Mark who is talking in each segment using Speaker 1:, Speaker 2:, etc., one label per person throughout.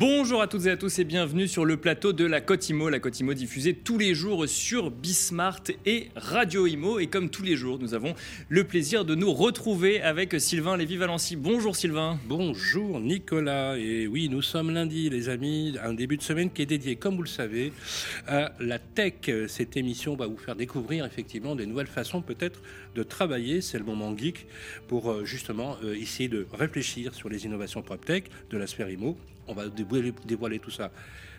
Speaker 1: Bonjour à toutes et à tous et bienvenue sur le plateau de la Côte Imo. La Côte Imo diffusée tous les jours sur Bismart et Radio Imo. Et comme tous les jours, nous avons le plaisir de nous retrouver avec Sylvain Lévy-Valency. Bonjour Sylvain.
Speaker 2: Bonjour Nicolas. Et oui, nous sommes lundi les amis, un début de semaine qui est dédié, comme vous le savez, à la tech. Cette émission va vous faire découvrir effectivement des nouvelles façons peut-être de travailler. C'est le moment geek pour euh, justement euh, essayer de réfléchir sur les innovations PropTech de la sphère IMO on va dévoiler, tout ça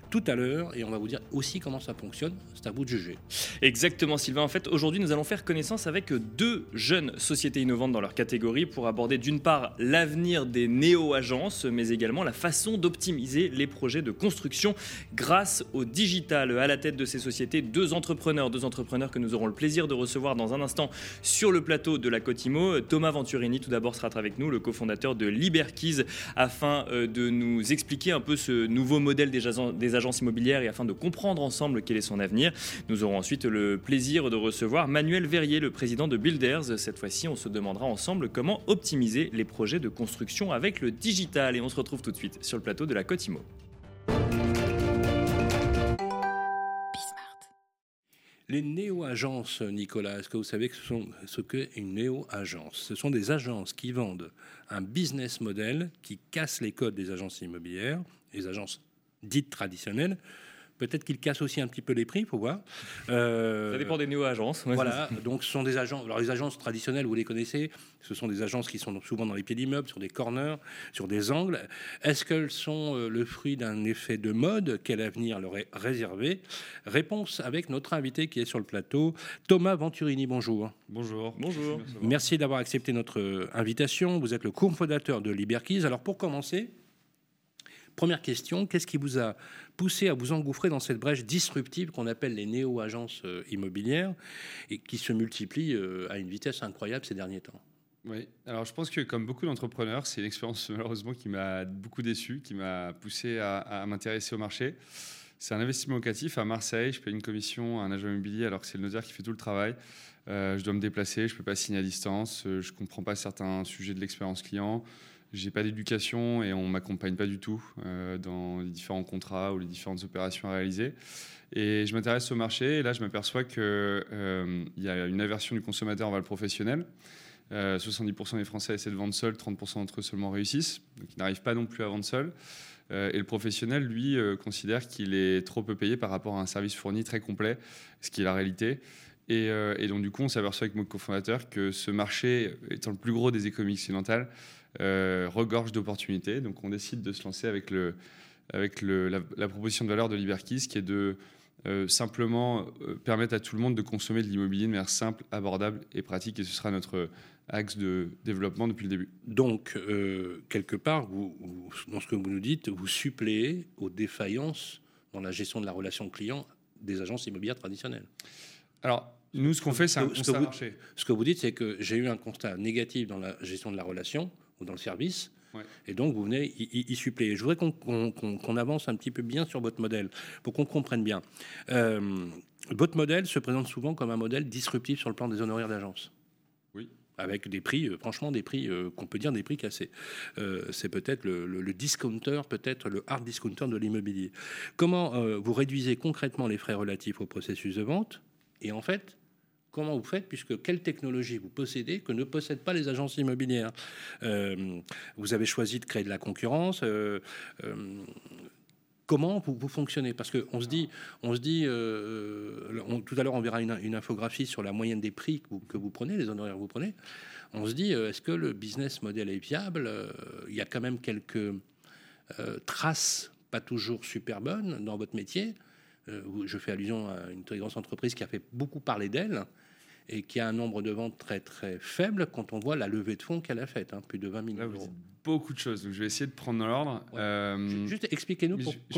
Speaker 2: tout à l'heure et on va vous dire aussi comment ça fonctionne. C'est à vous de juger.
Speaker 1: Exactement, Sylvain. En fait, aujourd'hui, nous allons faire connaissance avec deux jeunes sociétés innovantes dans leur catégorie pour aborder d'une part l'avenir des néo-agences, mais également la façon d'optimiser les projets de construction grâce au digital. À la tête de ces sociétés, deux entrepreneurs, deux entrepreneurs que nous aurons le plaisir de recevoir dans un instant sur le plateau de la Cotimo. Thomas Venturini, tout d'abord, sera avec nous, le cofondateur de Liberkeys, afin euh, de nous expliquer un peu ce nouveau modèle des agences immobilières et afin de comprendre ensemble quel est son avenir. Nous aurons ensuite le plaisir de recevoir Manuel Verrier, le président de Builders. Cette fois-ci, on se demandera ensemble comment optimiser les projets de construction avec le digital. Et on se retrouve tout de suite sur le plateau de la Cotimo.
Speaker 2: Les néo-agences, Nicolas, est-ce que vous savez ce qu'est une néo-agence? Ce sont des agences qui vendent un business model qui casse les codes des agences immobilières, les agences dites traditionnelles, Peut-être qu'ils cassent aussi un petit peu les prix, faut voir.
Speaker 1: Euh, ça dépend des néo-agences.
Speaker 2: voilà, donc ce sont des agences. Alors les agences traditionnelles, vous les connaissez, ce sont des agences qui sont souvent dans les pieds d'immeubles, sur des corners, sur des angles. Est-ce qu'elles sont euh, le fruit d'un effet de mode? Quel avenir leur est réservé? Réponse avec notre invité qui est sur le plateau, Thomas Venturini. Bonjour.
Speaker 3: Bonjour.
Speaker 1: Bonjour.
Speaker 2: Merci d'avoir accepté notre euh, invitation. Vous êtes le cofondateur de Liberkeys. Alors pour commencer, Première question, qu'est-ce qui vous a poussé à vous engouffrer dans cette brèche disruptive qu'on appelle les néo-agences euh, immobilières et qui se multiplient euh, à une vitesse incroyable ces derniers temps?
Speaker 3: Oui, alors je pense que comme beaucoup d'entrepreneurs, c'est une expérience malheureusement qui m'a beaucoup déçu, qui m'a poussé à, m'intéresser au marché. C'est un investissement locatif à Marseille. Je paye une commission à un agent immobilier alors que c'est le notaire qui fait tout le travail. Euh, je dois me déplacer, je ne peux pas signer à distance, je ne comprends pas certains sujets de l'expérience client j'ai pas d'éducation et on m'accompagne pas du tout euh, dans les différents contrats ou les différentes opérations à réaliser. Et je m'intéresse au marché et là je m'aperçois qu'il euh, y a une aversion du consommateur vers le professionnel. 70% euh, des Français essaient de vendre seuls, 30% d'entre eux seulement réussissent, donc ils n'arrivent pas non plus à vendre seuls. et le professionnel, lui, considère qu'il est trop peu payé par rapport à un service fourni très complet, ce qui est la réalité. Et, et donc du coup, on s'aperçoit avec mon cofondateur que ce marché, étant le plus gros des économies occidentales, euh, regorge d'opportunités. Donc on décide de se lancer avec, le, avec le, la, proposition de valeur de Liberkeys qui est de euh, simplement euh, permettre à tout le monde de consommer de l'immobilier de manière simple, abordable et pratique. Et ce sera notre axe de développement depuis le début.
Speaker 2: Donc, quelque part, vous, dans ce que vous nous dites, vous suppléez aux défaillances dans la gestion de la relation client des agences immobilières traditionnelles.
Speaker 3: Alors, nous, ce qu'on fait, c'est un constat marché.
Speaker 2: Ce que vous dites, c'est que j'ai eu un constat négatif dans la gestion de la relation ou dans le service. Et donc, vous venez y, suppléer. Je voudrais qu'on avance un petit peu bien sur votre modèle, pour qu'on comprenne bien. Euh, votre modèle se présente souvent comme un modèle disruptif sur le plan des honoraires d'agence.
Speaker 3: Oui.
Speaker 2: Avec des prix, euh, franchement, des prix euh, qu'on peut dire des prix cassés. C'est peut-être le, le, discounter, peut-être le hard discounter de l'immobilier. Comment vous réduisez concrètement les frais relatifs au processus de vente? Et en fait, Comment vous faites Puisque quelle technologie vous possédez que ne possèdent pas les agences immobilières? Euh, Vous avez choisi de créer de la concurrence. Euh, euh, comment vous, fonctionnez? Parce qu'on se dit, on se dit tout à l'heure, on verra une, infographie sur la moyenne des prix que vous, prenez, les honoraires que vous prenez. On se dit, est-ce que le business model est viable? Il y a quand même quelques traces, pas toujours super bonnes, dans votre métier. je fais allusion à une très grosse entreprise qui a fait beaucoup parler d'elle et qui a un nombre de ventes très très faible quand on voit la levée de fonds qu'elle a faite, hein, plus de 20 millions d'euros.
Speaker 3: Beaucoup de choses, donc je vais essayer de prendre dans l'ordre.
Speaker 2: Euh, juste expliquez-nous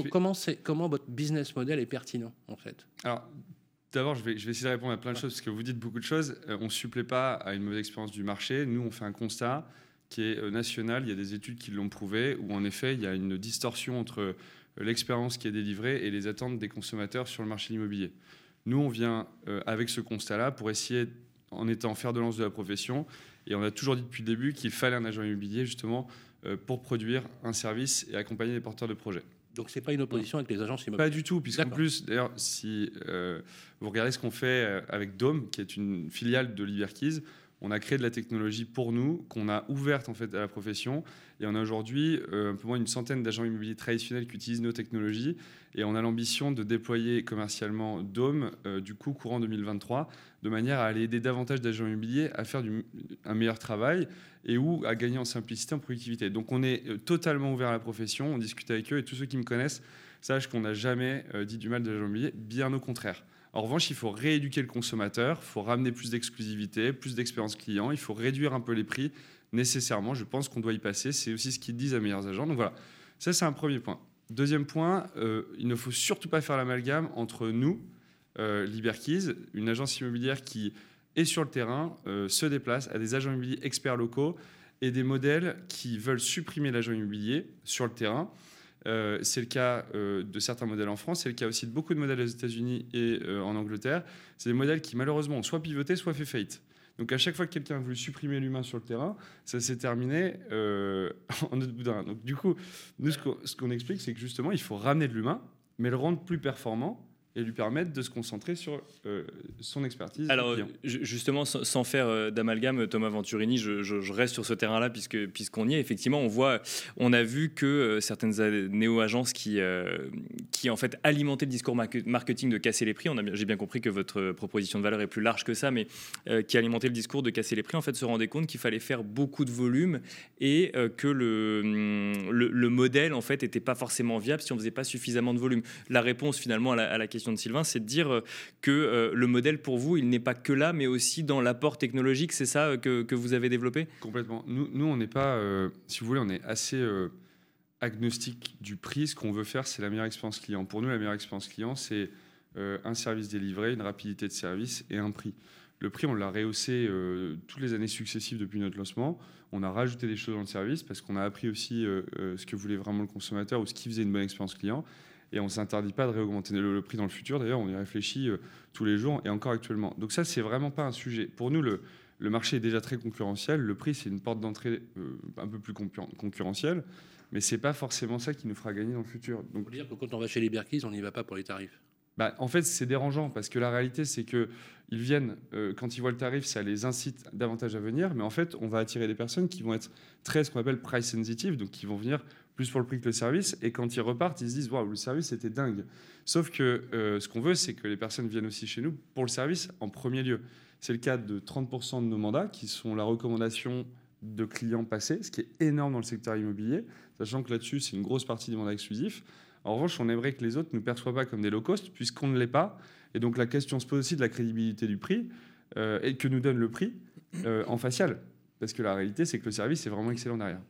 Speaker 2: comment, comment votre business model est pertinent en fait.
Speaker 3: Alors D'abord, je vais, je vais, essayer de répondre à plein de choses parce que vous dites beaucoup de choses. Euh, on ne supplée pas à une mauvaise expérience du marché. Nous, on fait un constat qui est euh, national. Il y a des études qui l'ont prouvé, où en effet, il y a une distorsion entre l'expérience qui est délivrée et les attentes des consommateurs sur le marché immobilier. Nous, on vient euh, avec ce constat-là pour essayer, en étant fer de lance de la profession, et on a toujours dit depuis le début qu'il fallait un agent immobilier justement euh, pour produire un service et accompagner les porteurs de projets.
Speaker 2: Donc c'est pas une opposition avec les agences immobilières
Speaker 3: Pas du tout, puisqu'en plus, d'ailleurs, si euh, vous regardez ce qu'on fait avec Dome, qui est une filiale de Liberkeys, on a créé de la technologie pour nous, qu'on a ouverte en fait à la profession, et on a aujourd'hui euh, un peu moins d'une centaine d'agents immobiliers traditionnels qui utilisent nos technologies, et on a l'ambition de déployer commercialement Dome du coup courant 2023, de manière à aller aider davantage d'agents immobiliers à faire un meilleur travail et ou à gagner en simplicité, en productivité. Donc on est totalement ouvert à la profession, on discute avec eux, et tous ceux qui me connaissent Sache qu'on n'a jamais euh, dit du mal de l'agent immobilier, bien au contraire. En revanche, il faut rééduquer le consommateur, il faut ramener plus d'exclusivité, plus d'expérience client, il faut réduire un peu les prix nécessairement. Je pense qu'on doit y passer. C'est aussi ce qu'ils disent à meilleurs agents. Donc voilà, ça c'est un premier point. Deuxième point, euh, il ne faut surtout pas faire l'amalgame entre nous, euh, une agence immobilière qui est sur le terrain, euh, se déplace, à des agents immobiliers experts locaux et des modèles qui veulent supprimer l'agent immobilier sur le terrain euh, c'est le cas euh, de certains modèles en France, c'est le cas aussi de beaucoup de modèles aux États-Unis et euh, en Angleterre. C'est des modèles qui malheureusement ont soit pivoté, soit fait faillite. Donc à chaque fois que quelqu'un a voulu supprimer l'humain sur le terrain, ça s'est terminé en autre boudin. Donc du coup, nous ce qu'on explique, c'est que justement, il faut ramener de l'humain, mais le rendre plus performant et lui permettre de se concentrer sur euh, son expertise.
Speaker 1: Alors, justement, sans faire euh, d'amalgame, Thomas Venturini, je, reste sur ce terrain-là puisque puisqu'on y est. Effectivement, on voit, on a vu que euh, certaines néo-agences qui qui en fait alimentaient le discours marketing de casser les prix. J'ai bien compris que votre proposition de valeur est plus large que ça, mais qui alimentaient le discours de casser les prix, en fait, se rendaient compte qu'il fallait faire beaucoup de volume et que le, le, modèle en fait n'était pas forcément viable si on faisait pas suffisamment de volume. La réponse finalement à la, à la question de Sylvain, c'est de dire euh, que euh, le modèle pour vous, il n'est pas que là, mais aussi dans l'apport technologique. C'est ça euh, que, vous avez développé?
Speaker 3: Complètement. Nous, nous on n'est pas, si vous voulez, on est assez agnostique du prix. Ce qu'on veut faire, c'est la meilleure expérience client. Pour nous, la meilleure expérience client, c'est un service délivré, une rapidité de service et un prix. Le prix, on l'a rehaussé toutes les années successives depuis notre lancement. On a rajouté des choses dans le service parce qu'on a appris aussi ce que voulait vraiment le consommateur ou ce qui faisait une bonne expérience client et on ne s'interdit pas de réaugmenter le, prix dans le futur. D'ailleurs, on y réfléchit euh, tous les jours et encore actuellement. Donc ça, c'est vraiment pas un sujet. Pour nous, le, le marché est déjà très concurrentiel. Le prix, c'est une porte d'entrée euh, un peu plus concurrentielle, mais c'est pas forcément ça qui nous fera gagner dans le futur.
Speaker 2: Donc, dire que quand on va chez les Berkeys, on n'y va pas pour les tarifs.
Speaker 3: Bah, en fait, c'est dérangeant parce que la réalité, c'est que ils viennent euh, quand ils voient le tarif, ça les incite davantage à venir. Mais en fait, on va attirer des personnes qui vont être très ce qu'on appelle price sensitive, donc qui vont venir plus pour le prix que le service. Et quand ils repartent, ils se disent waouh, le service c'était dingue. Sauf que euh, ce qu'on veut, c'est que les personnes viennent aussi chez nous pour le service en premier lieu. C'est le cas de 30% de nos mandats qui sont la recommandation de clients passés, ce qui est énorme dans le secteur immobilier, sachant que là-dessus, c'est une grosse partie des mandats exclusifs. En revanche, on aimerait que les autres ne nous perçoivent pas comme des low cost, puisqu'on ne l'est pas. Et donc la question se pose aussi de la crédibilité du prix euh, et que nous donne le prix euh, en facial. Parce que la réalité, c'est que le service est vraiment excellent derrière.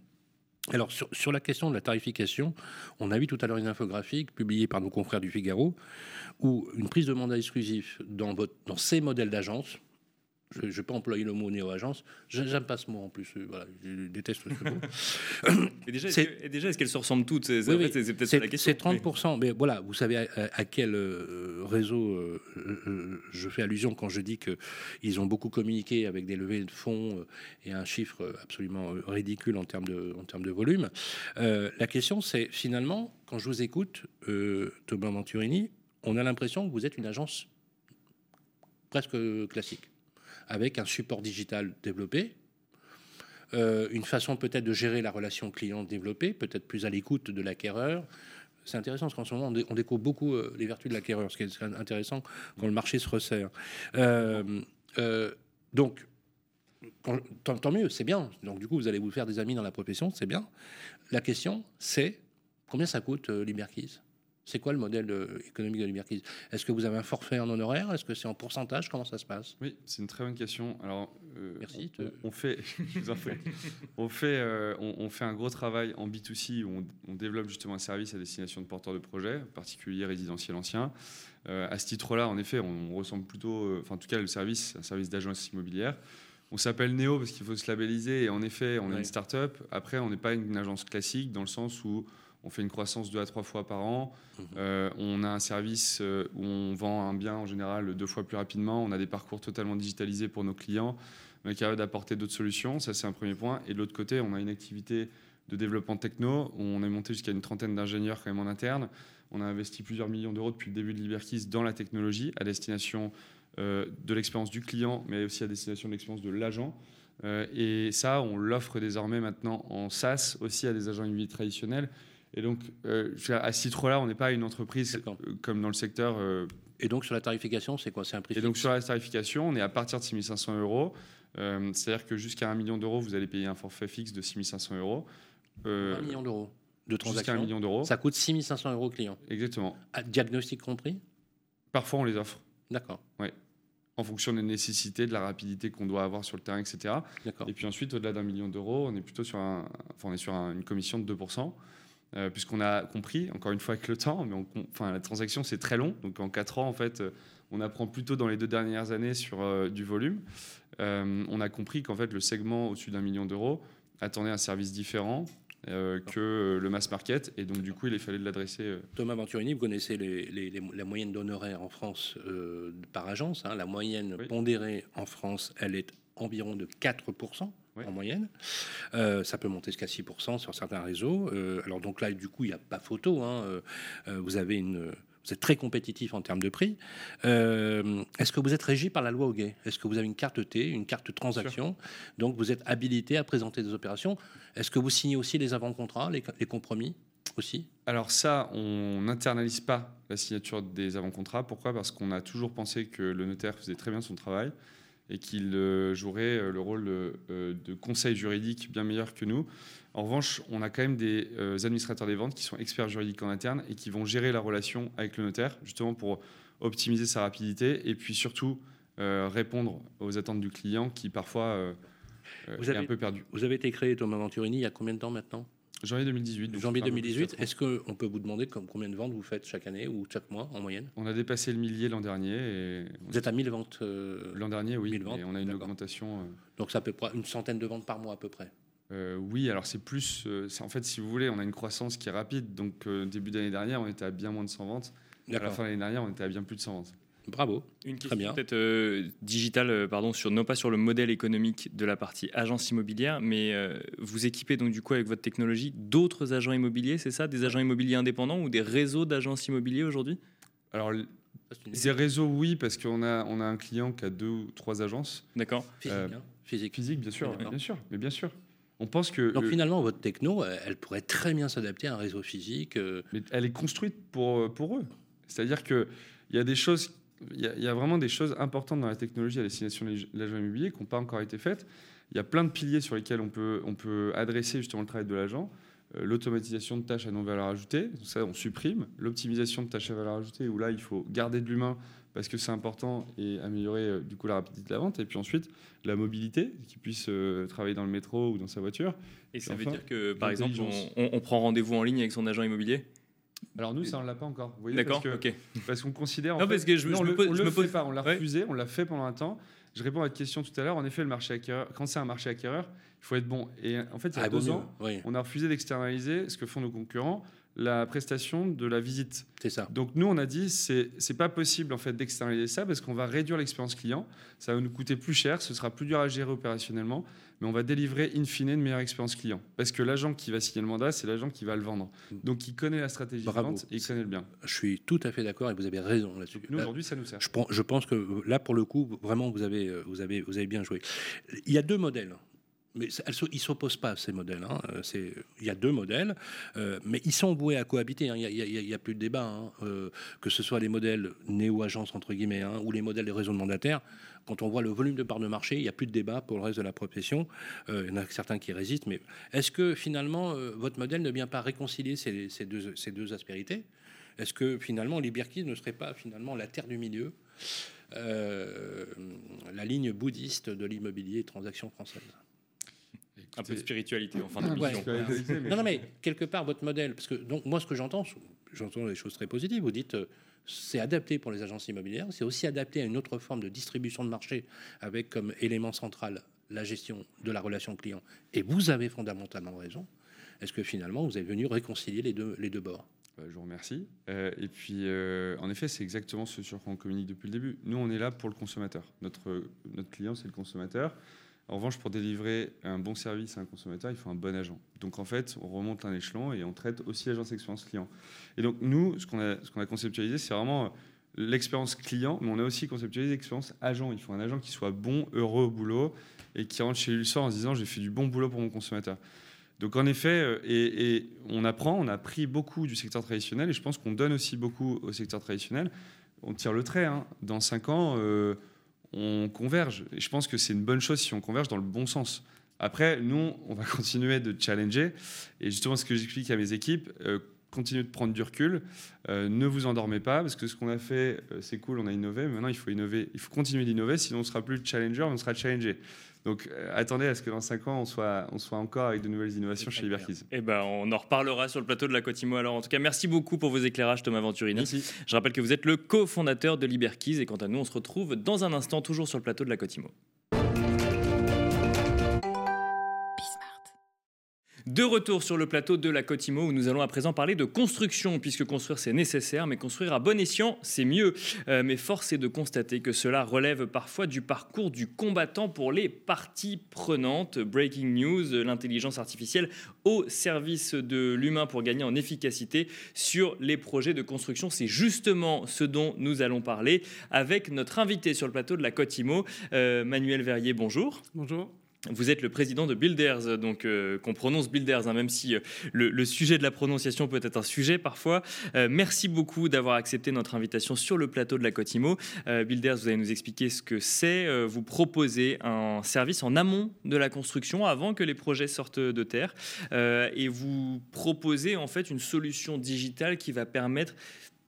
Speaker 2: Alors, sur, la question de la tarification, on a vu tout à l'heure une infographie publiée par nos confrères du Figaro où une prise de mandat exclusif dans, dans ces modèles d'agence, je ne vais pas employer le mot néo-agence. J'aime pas ce mot en plus. Euh, voilà, je déteste ce
Speaker 1: mot. et déjà, est-ce qu'elles se ressemblent toutes C'est peut-être la question.
Speaker 2: C'est 30%. Mais... voilà, vous savez à, quel euh, réseau euh, je fais allusion quand je dis qu'ils ont beaucoup communiqué avec des levées de fonds et un chiffre absolument ridicule en termes de, en termes de volume. la question, c'est finalement, quand je vous écoute, Thomas Venturini, on a l'impression que vous êtes une agence presque classique avec un support digital développé, euh, une façon peut-être de gérer la relation client développée, peut-être plus à l'écoute de l'acquéreur. C'est intéressant parce qu'en ce moment, on, découvre beaucoup euh, les vertus de l'acquéreur, ce qui est intéressant quand le marché se resserre. Euh, donc, tant, mieux, c'est bien. Donc, du coup, vous allez vous faire des amis dans la profession, c'est bien. La question, c'est combien ça coûte l'Iberkeys c'est quoi le modèle euh, économique de Liberkeys Est-ce que vous avez un forfait en honoraire? Est-ce que c'est en pourcentage? Comment ça se passe?
Speaker 3: Oui, c'est une très bonne question. Alors, euh, Merci. On, fait, on, fait euh, on, fait un gros travail en B2C où on, développe justement un service à destination de porteurs de projets, particuliers résidentiels anciens. à ce titre-là, en effet, on, ressemble plutôt, enfin en tout cas, le service, un service d'agence immobilière. On s'appelle Néo parce qu'il faut se labelliser et en effet, on est une start-up. Après, on n'est pas une agence classique dans le sens où on fait une croissance deux à trois fois par an. Mhm. Euh, on a un service euh, où on vend un bien en général deux fois plus rapidement. On a des parcours totalement digitalisés pour nos clients. Est capable d'apporter d'autres solutions. Ça, c'est un premier point. Et de l'autre côté, on a une activité de développement techno. On est monté jusqu'à une trentaine d'ingénieurs quand même en interne. On a investi plusieurs millions d'euros depuis le début de Liberkis dans la technologie à destination euh, de l'expérience du client, mais aussi à destination de l'expérience de l'agent. Euh, et ça, on l'offre désormais maintenant en SaaS aussi à des agents immobiliers traditionnels. Et donc, euh, à ce titre-là, on n'est pas une entreprise comme dans le secteur.
Speaker 2: et donc, sur la tarification, c'est quoi? C'est un prix
Speaker 3: Et donc, sur la tarification, on est à partir de 6500 euros. C'est-à-dire que jusqu'à 1 million d'euros, vous allez payer un forfait fixe de 6500 euros.
Speaker 2: 1 million d'euros de transactions.
Speaker 3: Jusqu'à 1 million d'euros.
Speaker 2: Ça coûte 6500 euros au client.
Speaker 3: Exactement.
Speaker 2: diagnostic compris?
Speaker 3: Parfois, on les offre.
Speaker 2: D'accord.
Speaker 3: Oui. En fonction des nécessités, de la rapidité qu'on doit avoir sur le terrain, etc. Et puis ensuite, au-delà d'un million d'euros, on est plutôt sur, un, enfin, on est sur une commission de 2%. Euh, puisqu'on a compris, encore une fois avec le temps, mais enfin, la transaction c'est très long, donc en 4 ans en fait, on apprend plutôt dans les deux dernières années sur euh, du volume. Euh, on a compris qu'en fait le segment au-dessus d'un million d'euros attendait un service différent, euh, que euh, le mass market. Et donc, du coup, il fallait l'adresser. Euh.
Speaker 2: Thomas Venturini, vous connaissez la moyenne d'honoraires en France par agence. Hein. la moyenne pondérée en France, elle est environ de 4%. En moyenne. ça peut monter jusqu'à 6% sur certains réseaux. alors donc là, du coup, il n'y a pas photo. Hein. vous avez une, vous êtes très compétitif en termes de prix. Euh, est-ce que vous êtes régi par la loi Hoguet? Est-ce que vous avez une carte T, une carte transaction? Donc vous êtes habilité à présenter des opérations. Est-ce que vous signez aussi les avant-contrats, les, compromis aussi?
Speaker 3: Alors ça, on n'internalise pas la signature des avant-contrats. Pourquoi? Parce qu'on a toujours pensé que le notaire faisait très bien son travail et qu'il euh, jouerait euh, le rôle de conseil juridique bien meilleur que nous. En revanche, on a quand même des euh, administrateurs des ventes qui sont experts juridiques en interne et qui vont gérer la relation avec le notaire, justement pour optimiser sa rapidité et puis surtout euh, répondre aux attentes du client qui parfois euh, est un peu perdu.
Speaker 2: Vous avez été créé, Thomas Venturini, il y a combien de temps maintenant?
Speaker 3: Janvier 2018.
Speaker 2: Janvier 2018. Est-ce qu'on peut vous demander combien de ventes vous faites chaque année ou chaque mois en moyenne?
Speaker 3: On a dépassé le millier l'an dernier. Et
Speaker 2: vous êtes à 1000 ventes
Speaker 3: L'an dernier, oui. Et on a une augmentation.
Speaker 2: Donc ça peut une centaine de ventes par mois à peu près
Speaker 3: euh, oui, alors c'est plus. Euh, en fait, si vous voulez, on a une croissance qui est rapide. Donc, euh, début d'année dernière, on était à bien moins de 100 ventes. À la fin de l'année dernière, on était à bien plus de 100 ventes.
Speaker 2: Bravo.
Speaker 1: Une question peut-être digitale, pardon, sur, non pas sur le modèle économique de la partie agence immobilière, mais vous équipez donc du coup avec votre technologie d'autres agents immobiliers, c'est ça? Des agents immobiliers indépendants ou des réseaux d'agences immobiliers aujourd'hui?
Speaker 3: Alors, des réseaux, oui, parce qu'on a, on a un client qui a deux ou trois agences.
Speaker 1: D'accord.
Speaker 2: Physique, hein
Speaker 3: Physique. Physique, bien sûr, bien sûr, mais bien sûr. On pense que
Speaker 2: donc finalement votre techno, elle pourrait très bien s'adapter à un réseau physique. Euh.
Speaker 3: Mais elle est construite pour euh, pour eux. C'est-à-dire que il y a des choses, il y, a vraiment des choses importantes dans la technologie à destination de l'agent immobilier qui n'ont pas encore été faites. Il y a plein de piliers sur lesquels on peut on peut adresser justement le travail de l'agent. Euh, l'automatisation de tâches à non valeur ajoutée, ça on supprime. L'optimisation de tâches à valeur ajoutée, où là il faut garder de l'humain parce que c'est important et améliorer euh, du coup la rapidité de la vente. Et puis ensuite, la mobilité, qui puisse euh, travailler dans le métro ou dans sa voiture.
Speaker 1: Et ça veut dire que, par exemple, on, prend rendez-vous en ligne avec son agent immobilier?
Speaker 3: Alors nous, ça on l'a pas encore.
Speaker 1: D'accord. Ok.
Speaker 3: Parce qu'on considère.
Speaker 1: non, parce que je,
Speaker 3: on
Speaker 1: me,
Speaker 3: le, pose, pas. On l'a refusé. On l'a fait pendant un temps. Je réponds à votre question tout à l'heure. En effet, le marché acquéreur, quand c'est un marché acquéreur, il faut être bon. Et en fait, il y a ah, deux ans, on a refusé d'externaliser ce que font nos concurrents la prestation de la visite.
Speaker 2: C'est ça.
Speaker 3: Donc nous, on a dit c'est c'est pas possible en fait d'externaliser ça parce qu'on va réduire l'expérience client, ça va nous coûter plus cher, ce sera plus dur à gérer opérationnellement, mais on va délivrer in fine une meilleure expérience client parce que l'agent qui va signer le mandat, c'est l'agent qui va le vendre. Donc il connaît la stratégie de vente et il connaît le bien.
Speaker 2: Je suis tout à fait d'accord et vous avez raison là-dessus.
Speaker 3: Nous aujourd'hui, ça nous sert.
Speaker 2: Je pense, je pense que là pour le coup, vraiment vous avez vous avez vous avez bien joué. Il y a deux modèles mais ils ne s'opposent pas, ces modèles. Hein. Euh, il y a deux modèles, euh, mais ils sont voués à cohabiter. Hein. Il n'y a, plus de débat. Hein. Euh, que ce soit les modèles néo-agences, entre guillemets, ou les modèles des réseaux de mandataires. Quand on voit le volume de parts de marché, il n'y a plus de débat pour le reste de la profession. il y en a certains qui résistent. Mais est-ce que finalement, votre modèle ne vient pas réconcilier ces, deux, aspérités? Est-ce que finalement, les ne serait pas finalement la terre du milieu la ligne bouddhiste de l'immobilier et transactions françaises
Speaker 1: un peu de spiritualité en fin de
Speaker 2: Non, non, mais quelque part, votre modèle, parce que donc, moi, ce que j'entends, j'entends des choses très positives. Vous dites, euh, c'est adapté pour les agences immobilières, c'est aussi adapté à une autre forme de distribution de marché avec comme élément central la gestion de la relation client. Et vous avez fondamentalement raison. Est-ce que finalement, vous avez venu réconcilier les deux, les deux bords?
Speaker 3: Euh, je vous remercie. Euh, et puis, en effet, c'est exactement ce sur quoi on communique depuis le début. Nous, on est là pour le consommateur. Notre, notre client, c'est le consommateur. En revanche, pour délivrer un bon service à un consommateur, il faut un bon agent. Donc en fait, on remonte un échelon et on traite aussi l'agence expérience client. Et donc nous, ce qu'on a, qu'on a conceptualisé, c'est vraiment l'expérience client, mais on a aussi conceptualisé l'expérience agent. Il faut un agent qui soit bon, heureux au boulot et qui rentre chez lui le soir en se disant j'ai fait du bon boulot pour mon consommateur. Donc en effet, euh, et, on apprend, on a pris beaucoup du secteur traditionnel et je pense qu'on donne aussi beaucoup au secteur traditionnel. On tire le trait. Hein. Dans cinq ans, euh, on converge. Et je pense que c'est une bonne chose si on converge dans le bon sens. Après, nous, on va continuer de challenger. Et justement, ce que j'explique à mes équipes, euh, continuez de prendre du recul. Euh, ne vous endormez pas, parce que ce qu'on a fait, euh, c'est cool, on a innové. Mais maintenant, il faut innover. Il faut continuer d'innover, sinon on ne sera plus challenger, on sera challengé. Donc attendez à ce que dans 5 ans, on soit, on soit encore avec de nouvelles innovations chez Liberkeys.
Speaker 1: Eh ben, on en reparlera sur le plateau de la Cotimo. Alors, en tout cas, merci beaucoup pour vos éclairages, Thomas Venturini.
Speaker 3: Merci.
Speaker 1: Je rappelle que vous êtes le cofondateur de Liberkeys. Et quant à nous, on se retrouve dans un instant, toujours sur le plateau de la Cotimo. De retour sur le plateau de la Cotimo où nous allons à présent parler de construction puisque construire c'est nécessaire mais construire à bon escient c'est mieux. Euh, mais force est de constater que cela relève parfois du parcours du combattant pour les parties prenantes. Breaking news, l'intelligence artificielle au service de l'humain pour gagner en efficacité sur les projets de construction. C'est justement ce dont nous allons parler avec notre invité sur le plateau de la Cotimo, euh, Manuel Verrier. Bonjour.
Speaker 4: Bonjour.
Speaker 1: Vous êtes le président de Builders, donc euh, qu'on prononce Builders, hein, même si euh, le, sujet de la prononciation peut être un sujet parfois. Euh, merci beaucoup d'avoir accepté notre invitation sur le plateau de la Cotimo. Builders, vous allez nous expliquer ce que c'est. vous proposez un service en amont de la construction, avant que les projets sortent de terre, et vous proposez en fait une solution digitale qui va permettre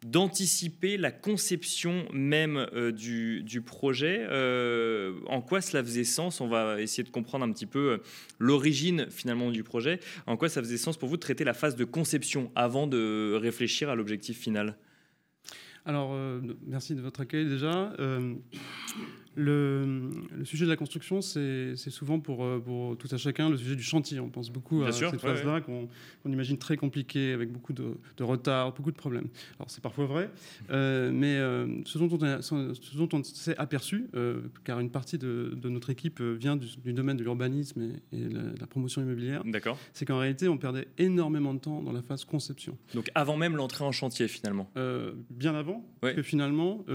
Speaker 1: d'anticiper la conception même euh, du, projet. Euh, en quoi cela faisait sens? On va essayer de comprendre un petit peu euh, l'origine finalement du projet. En quoi ça faisait sens pour vous de traiter la phase de conception avant de réfléchir à l'objectif final?
Speaker 4: Alors, merci de votre accueil déjà. Le, sujet de la construction, c'est souvent pour, euh, pour, tout à chacun le sujet du chantier. On pense beaucoup à cette phase-là qu'on imagine très compliquée, avec beaucoup de, retard, beaucoup de problèmes. Alors c'est parfois vrai, euh, mais euh, ce, dont on, ce, dont on s'est aperçu, car une partie de, notre équipe vient du, domaine de l'urbanisme et, la, la, promotion immobilière, c'est qu'en réalité, on perdait énormément de temps dans la phase conception.
Speaker 1: Donc avant même l'entrée en chantier, finalement
Speaker 4: Bien avant, parce que finalement,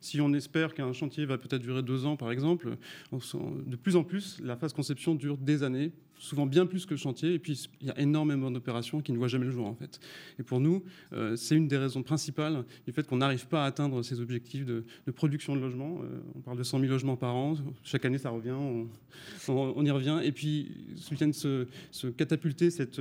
Speaker 4: si on espère qu'un chantier va peut-être durer deux ans, par exemple, de plus en plus, la phase conception dure des années, souvent bien plus que le chantier. Et puis, il y a énormément d'opérations qui ne voient jamais le jour, en fait. Et pour nous, euh, c'est une des raisons principales du fait qu'on n'arrive pas à atteindre ces objectifs de, production de logements. Euh, on parle de 100 000 logements par an. Chaque année, ça revient. On, y revient. Et puis, vient se, se catapulter cette,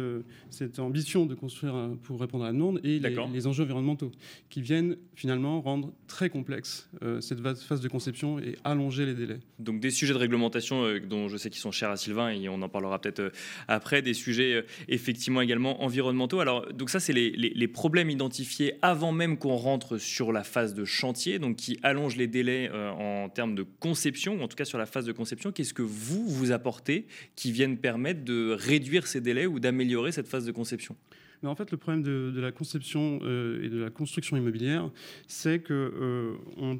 Speaker 4: cette ambition de construire pour répondre à la demande et les, enjeux environnementaux qui viennent finalement rendre très complexe euh, cette phase de conception et allonger les délais.
Speaker 1: Donc, des sujets de réglementation dont je sais qu'ils sont chers à Sylvain et on en parlera peut-être euh, après, des sujets euh, effectivement également environnementaux. Alors, donc ça, c'est les, problèmes identifiés avant même qu'on rentre sur la phase de chantier, donc qui allonge les délais euh, en termes de conception, ou en tout cas sur la phase de conception. Qu'est-ce que vous, vous apportez qui viennent permettre de réduire ces délais ou d'améliorer cette phase de conception?
Speaker 4: Mais en fait, le problème de, la conception et de la construction immobilière, c'est que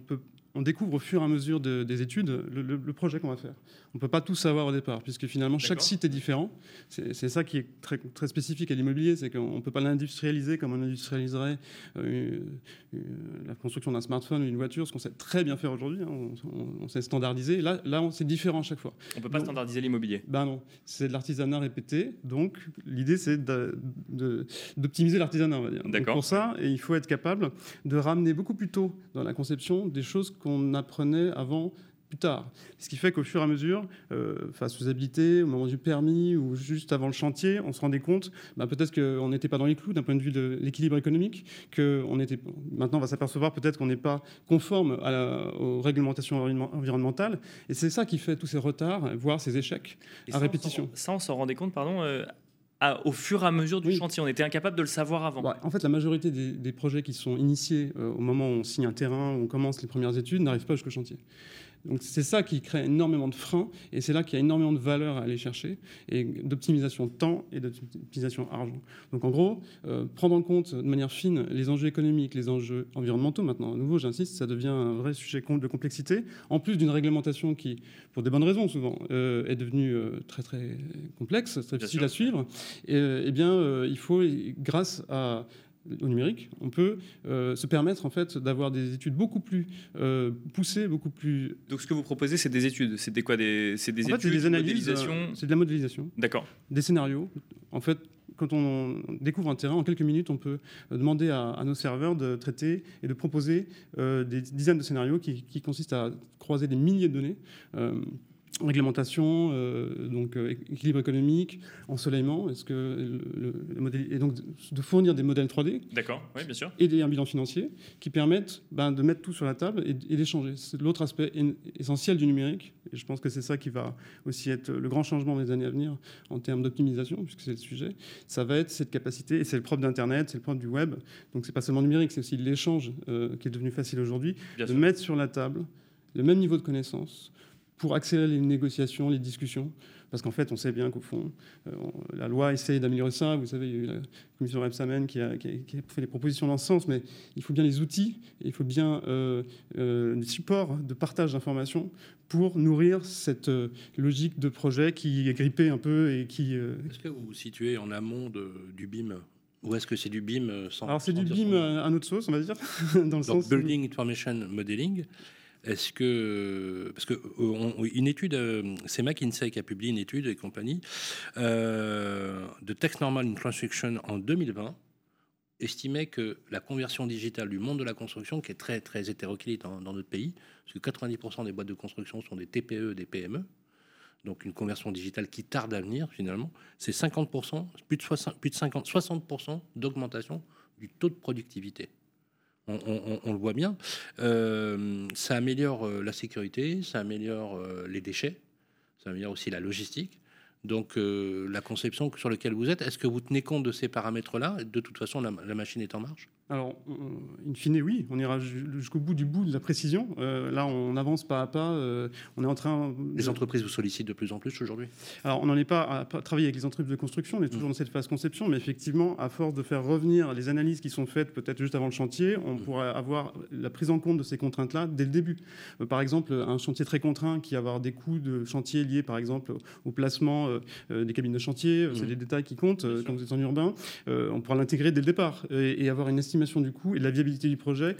Speaker 4: peut on découvre au fur et à mesure des études le, projet qu'on va faire. On ne peut pas tout savoir au départ, puisque finalement chaque site est différent. C'est ça qui est très, très spécifique à l'immobilier, c'est qu'on ne peut pas l'industrialiser comme on industrialiserait euh, la construction d'un smartphone ou une voiture, ce qu'on sait très bien faire aujourd'hui. Hein. on, sait standardiser. Là, là c'est différent à chaque fois.
Speaker 1: On ne peut pas standardiser l'immobilier.
Speaker 4: Ben non, c'est de l'artisanat répété. Donc l'idée, c'est d'optimiser l'artisanat, on va dire. pour ça, il faut être capable de ramener beaucoup plus tôt dans la conception des choses qu'on apprenait avant plus tard. Ce qui fait qu'au fur et à mesure, euh, face aux habilités, au moment du permis ou juste avant le chantier, on se rendait compte bah, peut-être qu'on n'était pas dans les clous d'un point de vue de l'équilibre économique, que on était, maintenant on va s'apercevoir peut-être qu'on n'est pas conforme aux réglementations environnementales. Et c'est ça qui fait tous ces retards, voire ces échecs à répétition.
Speaker 1: ça, on s'en rendait compte, pardon, euh, au fur et à mesure du chantier. On était incapable de le savoir avant.
Speaker 4: en fait, la majorité des, projets qui sont initiés euh, au moment où on signe un terrain, où on commence les premières études, n'arrivent pas jusqu'au chantier. Donc c'est ça qui crée énormément de freins et c'est là qu'il y a énormément de valeur à aller chercher et d'optimisation de temps et d'optimisation argent. Donc en gros, euh, prendre en compte de manière fine les enjeux économiques, les enjeux environnementaux maintenant, à nouveau j'insiste, ça devient un vrai sujet de complexité, en plus d'une réglementation qui, pour des bonnes raisons souvent, euh, est devenue euh, très très complexe, très difficile à suivre. Et, eh bien, il faut, grâce à au numérique, on peut euh, se permettre en fait d'avoir des études beaucoup plus euh, poussées, beaucoup plus.
Speaker 1: Donc ce que vous proposez, c'est des études. C'était quoi des,
Speaker 4: C'est
Speaker 1: des
Speaker 4: études, des analyses, euh, c'est de la modélisation.
Speaker 1: D'accord.
Speaker 4: Des scénarios. En fait, quand on découvre un terrain, en quelques minutes, on peut demander à, nos serveurs de traiter et de proposer des dizaines de scénarios qui, qui, consistent à croiser des milliers de données réglementation, euh, donc euh, équilibre économique, ensoleillement, est-ce que le, modèle, et donc de fournir des modèles 3D,
Speaker 1: d'accord, oui, bien sûr,
Speaker 4: et des, un bilan financier qui permettent ben, de mettre tout sur la table et, d'échanger. C'est l'autre aspect essentiel du numérique, et je pense que c'est ça qui va aussi être le grand changement des années à venir en termes d'optimisation, puisque c'est le sujet. Ça va être cette capacité, et c'est le propre d'Internet, c'est le propre du web. Donc c'est pas seulement numérique, c'est aussi l'échange euh, qui est devenu facile aujourd'hui, de mettre sur la table le même niveau de connaissance pour accélérer les négociations, les discussions. Parce qu'en fait, on sait bien qu'au fond, euh, la loi essaye d'améliorer ça. Vous savez, il y a eu la commission Repsamen qui a, qui, a, fait des propositions dans ce sens, mais il faut bien les outils, il faut bien euh, euh, des supports de partage d'informations pour nourrir cette logique de projet qui est grippée un peu et qui...
Speaker 2: Est-ce que vous vous situez en amont de, du BIM ou est-ce que c'est du BIM sans
Speaker 4: Alors c'est du BIM à notre sauce, on va dire.
Speaker 2: dans le Donc, Building Information Modeling. Est-ce que parce que une étude, euh, c'est McKinsey qui a publié une étude et compagnie euh, de Text Normal in Construction en 2020 estimait que la conversion digitale du monde de la construction, qui est très très hétéroclite dans, notre pays, parce que 90% des boîtes de construction sont des TPE, des PME, donc une conversion digitale qui tarde à venir finalement, c'est 50%, plus de 60, plus de 50, 60% d'augmentation du taux de productivité on, le voit bien. Euh, ça améliore euh, la sécurité, ça améliore euh, les déchets, ça améliore aussi la logistique. Donc la conception sur laquelle vous êtes, est-ce que vous tenez compte de ces paramètres-là? De toute façon, la machine est en marche
Speaker 4: alors, in fine, oui, on ira jusqu'au bout du bout de la précision. Euh, là, on avance pas à pas. Euh, on est en train.
Speaker 2: Les entreprises vous sollicitent de plus en plus aujourd'hui?
Speaker 4: Alors, on n'en est pas à travailler avec les entreprises de construction. On est toujours mmh. dans cette phase conception, mais effectivement, à force de faire revenir les analyses qui sont faites peut-être juste avant le chantier, on mmh. pourrait avoir la prise en compte de ces contraintes-là dès le début. Euh, par exemple, un chantier très contraint qui va avoir des coûts de chantier liés, par exemple, au placement des cabines de chantier, c'est mmh. des détails qui comptent quand vous êtes en urbain. on pourra l'intégrer dès le départ et, et avoir une estimation du coût et de la viabilité du projet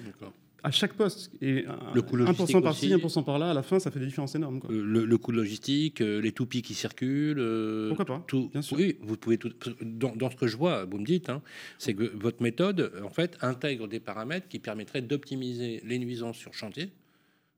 Speaker 4: à chaque poste. Et le coût 1% par-ci, 1% par-là, à la fin, ça fait des différences énormes.
Speaker 2: Euh, le, coût logistique, euh, les toupies qui circulent. Euh,
Speaker 4: Pourquoi pas
Speaker 2: tout, Bien sûr. Oui, vous pouvez tout. Dans, ce que je vois, vous me dites, hein, c'est que votre méthode, en fait, intègre des paramètres qui permettraient d'optimiser les nuisances sur chantier,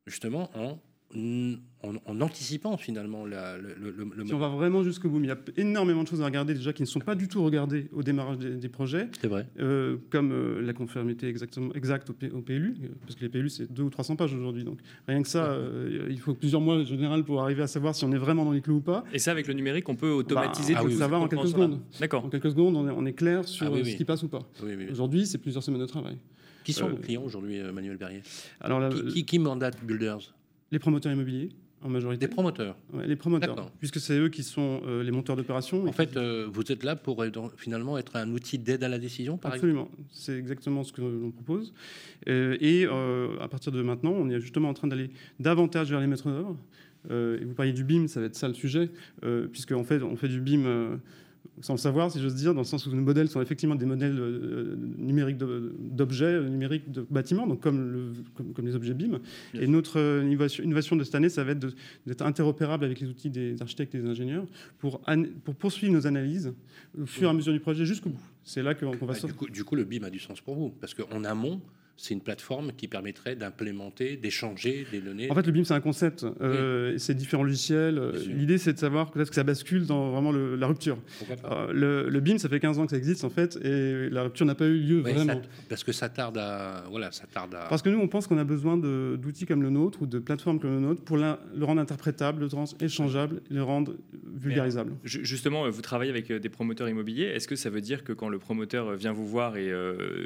Speaker 2: justement en en, anticipant finalement la, le, le,
Speaker 4: Si on va vraiment jusqu'au bout, il y a énormément de choses à regarder déjà qui ne sont pas du tout regardées au démarrage des, projets.
Speaker 2: C'est vrai.
Speaker 4: Euh, comme euh, la conformité exactement, exacte au, PLU, parce que les PLU c'est 200 ou 300 pages aujourd'hui. Donc rien que ça, euh, il faut plusieurs mois en général pour arriver à savoir si on est vraiment dans les clous ou pas.
Speaker 1: Et ça, avec le numérique, on peut automatiser
Speaker 4: bah, tout ah, ça. va en quelques secondes.
Speaker 1: D'accord.
Speaker 4: En quelques secondes, on est, clair sur ah ce qui passe ou pas. Aujourd'hui, c'est plusieurs semaines de travail.
Speaker 2: Qui sont vos clients aujourd'hui, Manuel Berrier? Alors, qui, qui, qui mandate Builders?
Speaker 4: Les promoteurs immobiliers, en majorité.
Speaker 2: Des promoteurs
Speaker 4: Les promoteurs, puisque c'est eux qui sont euh, les monteurs d'opérations.
Speaker 2: En fait, euh, vous êtes là pour finalement être un outil d'aide à la décision, par
Speaker 4: Absolument, c'est exactement ce que l'on propose. Euh, et à partir de maintenant, on est justement en train d'aller davantage vers les maîtres d'œuvre. et vous parliez du BIM, ça va être ça le sujet, puisque en fait, on fait du BIM sans le savoir, si j'ose dire, dans le sens où nos modèles sont effectivement des modèles euh, numériques d'objets, euh, numériques de bâtiments, donc comme, le, comme, les objets BIM. et notre euh, innovation, de cette année, ça va être d'être interopérable avec les outils des architectes et des ingénieurs pour, pour poursuivre nos analyses au fur et à mesure du projet jusqu'au bout. C'est là qu'on va...
Speaker 2: Bah, du, coup, du coup, le BIM a du sens pour vous, parce qu'en amont, c'est une plateforme qui permettrait d'implémenter, d'échanger des données.
Speaker 4: En fait, le BIM, c'est un concept. Euh, c'est différents logiciels. L'idée, c'est de savoir peut-être que ça bascule dans vraiment la rupture. Euh, le, BIM, ça fait 15 ans que ça existe, en fait, et la rupture n'a pas eu lieu vraiment.
Speaker 2: parce que ça tarde à. Voilà, ça tarde à...
Speaker 4: Parce que nous, on pense qu'on a besoin d'outils comme le nôtre ou de plateformes comme le nôtre pour le rendre interprétable, le rendre échangeable, le rendre vulgarisable.
Speaker 1: justement, vous travaillez avec des promoteurs immobiliers. Est-ce que ça veut dire que quand le promoteur vient vous voir et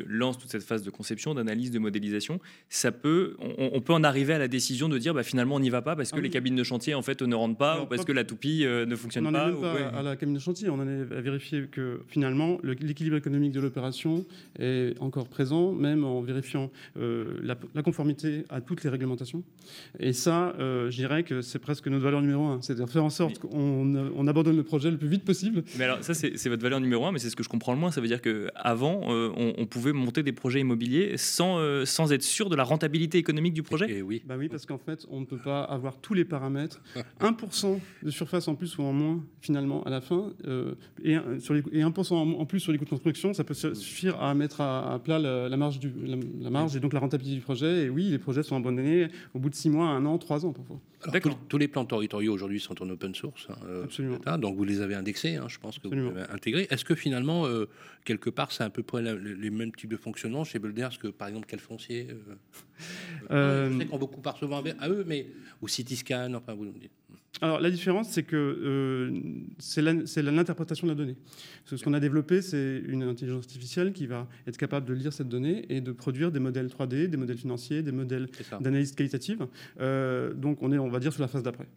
Speaker 1: lance toute cette phase de conception, d'analyse, de modélisation, ça peut, on, peut en arriver à la décision de dire bah, finalement on n'y va pas parce que ah les cabines de chantier en fait ne rentrent pas ou parce que la toupie ne fonctionne
Speaker 4: on
Speaker 1: pas.
Speaker 4: On pas à la cabine de chantier, on en est à vérifier que finalement l'équilibre économique de l'opération est encore présent, même en vérifiant la, conformité à toutes les réglementations. Et ça, je dirais que c'est presque notre valeur numéro un, c'est-à-dire faire en sorte qu'on on abandonne le projet le plus vite possible.
Speaker 1: Mais alors ça c'est votre valeur numéro un, mais c'est ce que je comprends le moins. Ça veut dire qu'avant, euh, on, on, pouvait monter des projets immobiliers sans, euh, sans être sûr de la rentabilité économique du projet?
Speaker 2: Et, oui.
Speaker 4: Bah oui, parce qu'en fait, on ne peut pas avoir tous les paramètres. 1% de surface en plus ou en moins, finalement, à la fin, euh, et, sur les, et 1% en, plus sur les coûts de construction, ça peut suffire à mettre à, plat la, marge, du, la, marge et donc la rentabilité du projet. Et oui, les projets sont abandonnés au bout de 6 mois, 1 an, 3 ans parfois.
Speaker 2: Alors, tous, les plans territoriaux aujourd'hui sont en open source.
Speaker 4: Hein, Absolument.
Speaker 2: donc vous les avez indexés, hein, je pense que vous les avez intégrés. Est-ce que finalement, quelque part, c'est un peu près les mêmes types de fonctionnement chez Builders que, par exemple, quel foncier euh, euh... Je sais qu'on beaucoup part souvent à eux, mais ou Cityscan, enfin, vous nous dites.
Speaker 4: Alors la différence, c'est que euh, c'est l'interprétation de la donnée. Ce qu'on a développé, c'est une intelligence artificielle qui va être capable de lire cette donnée et de produire des modèles 3D, des modèles financiers, des modèles d'analyse qualitative. Euh, donc on est, on va dire, sur la phase d'après.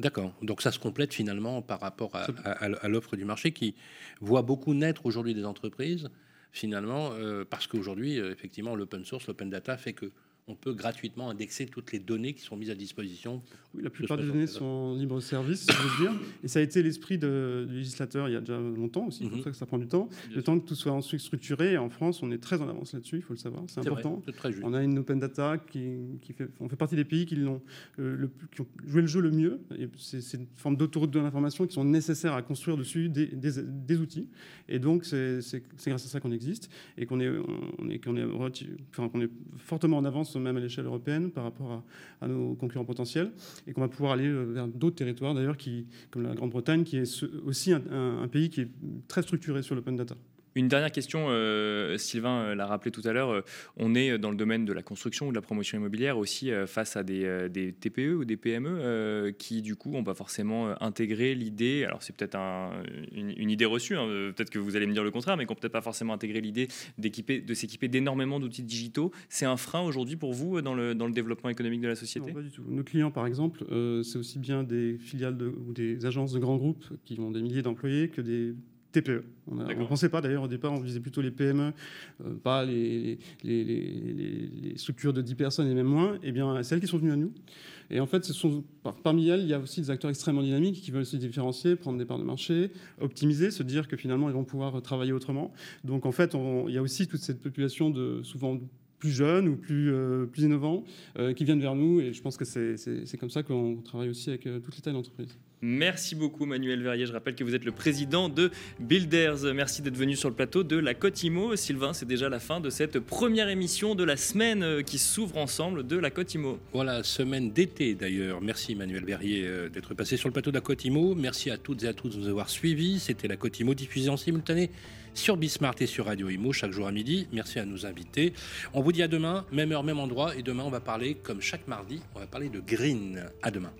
Speaker 2: D'accord. Donc ça se complète finalement par rapport à, l'offre du marché qui voit beaucoup naître aujourd'hui des entreprises, finalement, euh, parce qu'aujourd'hui, effectivement, l'open source, l'open data fait que on peut gratuitement indexer toutes les données qui sont mises à disposition.
Speaker 4: Oui, la plupart des données sont en libre service, si je veux dire. Et ça a été l'esprit du législateur il y a déjà longtemps aussi, c'est pour mhm. ça que ça prend du temps. le temps que tout soit ensuite structuré. Et en France, on est très en avance là-dessus, il faut le savoir, c'est important.
Speaker 2: très
Speaker 4: on a une open data qui, fait, on fait partie des pays qui, l'ont, euh, qui ont joué le jeu le mieux. Et c'est, une forme d'autoroute de l'information qui sont nécessaires à construire dessus des, des, outils. Et donc, c'est, grâce à ça qu'on existe et qu'on est, on est, qu'on est, enfin, qu'on est fortement en avance même à l'échelle européenne par rapport à, nos concurrents potentiels, et qu'on va pouvoir aller euh, vers d'autres territoires, d'ailleurs, qui, comme la Grande-Bretagne, qui est aussi un, pays qui est très structuré sur l'open data.
Speaker 1: Une dernière question, euh, Sylvain euh, l'a rappelé tout à l'heure, euh, on est dans le domaine de la construction ou de la promotion immobilière aussi face à des, TPE ou des PME qui du coup n'ont pas forcément intégré l'idée, alors c'est peut-être une, idée reçue, hein, peut-être que vous allez me dire le contraire, mais qui n'ont peut-être pas forcément intégré l'idée de s'équiper d'énormément d'outils digitaux. C'est un frein aujourd'hui pour vous dans le, développement économique de la société?
Speaker 4: Pas du tout. Nos clients par exemple, c'est aussi bien des filiales ou des agences de grands groupes qui ont des milliers d'employés que des TPE. On ne pensait pas d'ailleurs au départ, on visait plutôt les PME, euh, pas les, les, structures de 10 personnes et même moins. Eh bien, celles qui sont venues à nous. Et en fait, ce sont, parmi elles, il y a aussi des acteurs extrêmement dynamiques qui veulent se différencier, prendre des parts de marché, optimiser, se dire que finalement, ils vont pouvoir travailler autrement. Donc en fait, il y a aussi toute cette population de souvent plus jeunes ou plus, euh, plus innovants euh, qui viennent vers nous. Et je pense que c'est comme ça qu'on travaille aussi avec toutes les tailles d'entreprise.
Speaker 1: Merci beaucoup Manuel Verrier. Je rappelle que vous êtes le président de Builders. Merci d'être venu sur le plateau de la Côte Imo. Sylvain, c'est déjà la fin de cette première émission de la semaine euh, qui s'ouvre ensemble de la Côte Imo.
Speaker 2: Voilà, semaine d'été d'ailleurs. Merci Manuel Verrier euh, d'être passé sur le plateau de la Côte Imo. Merci à toutes et à tous de nous avoir suivis. C'était la Côte Imo diffusée en simultané sur Bismart et sur Radio Imo chaque jour à midi. Merci à nos invités. On vous dit à demain, même heure, même endroit. Et demain, on va parler, comme chaque mardi, on va parler de green. À demain.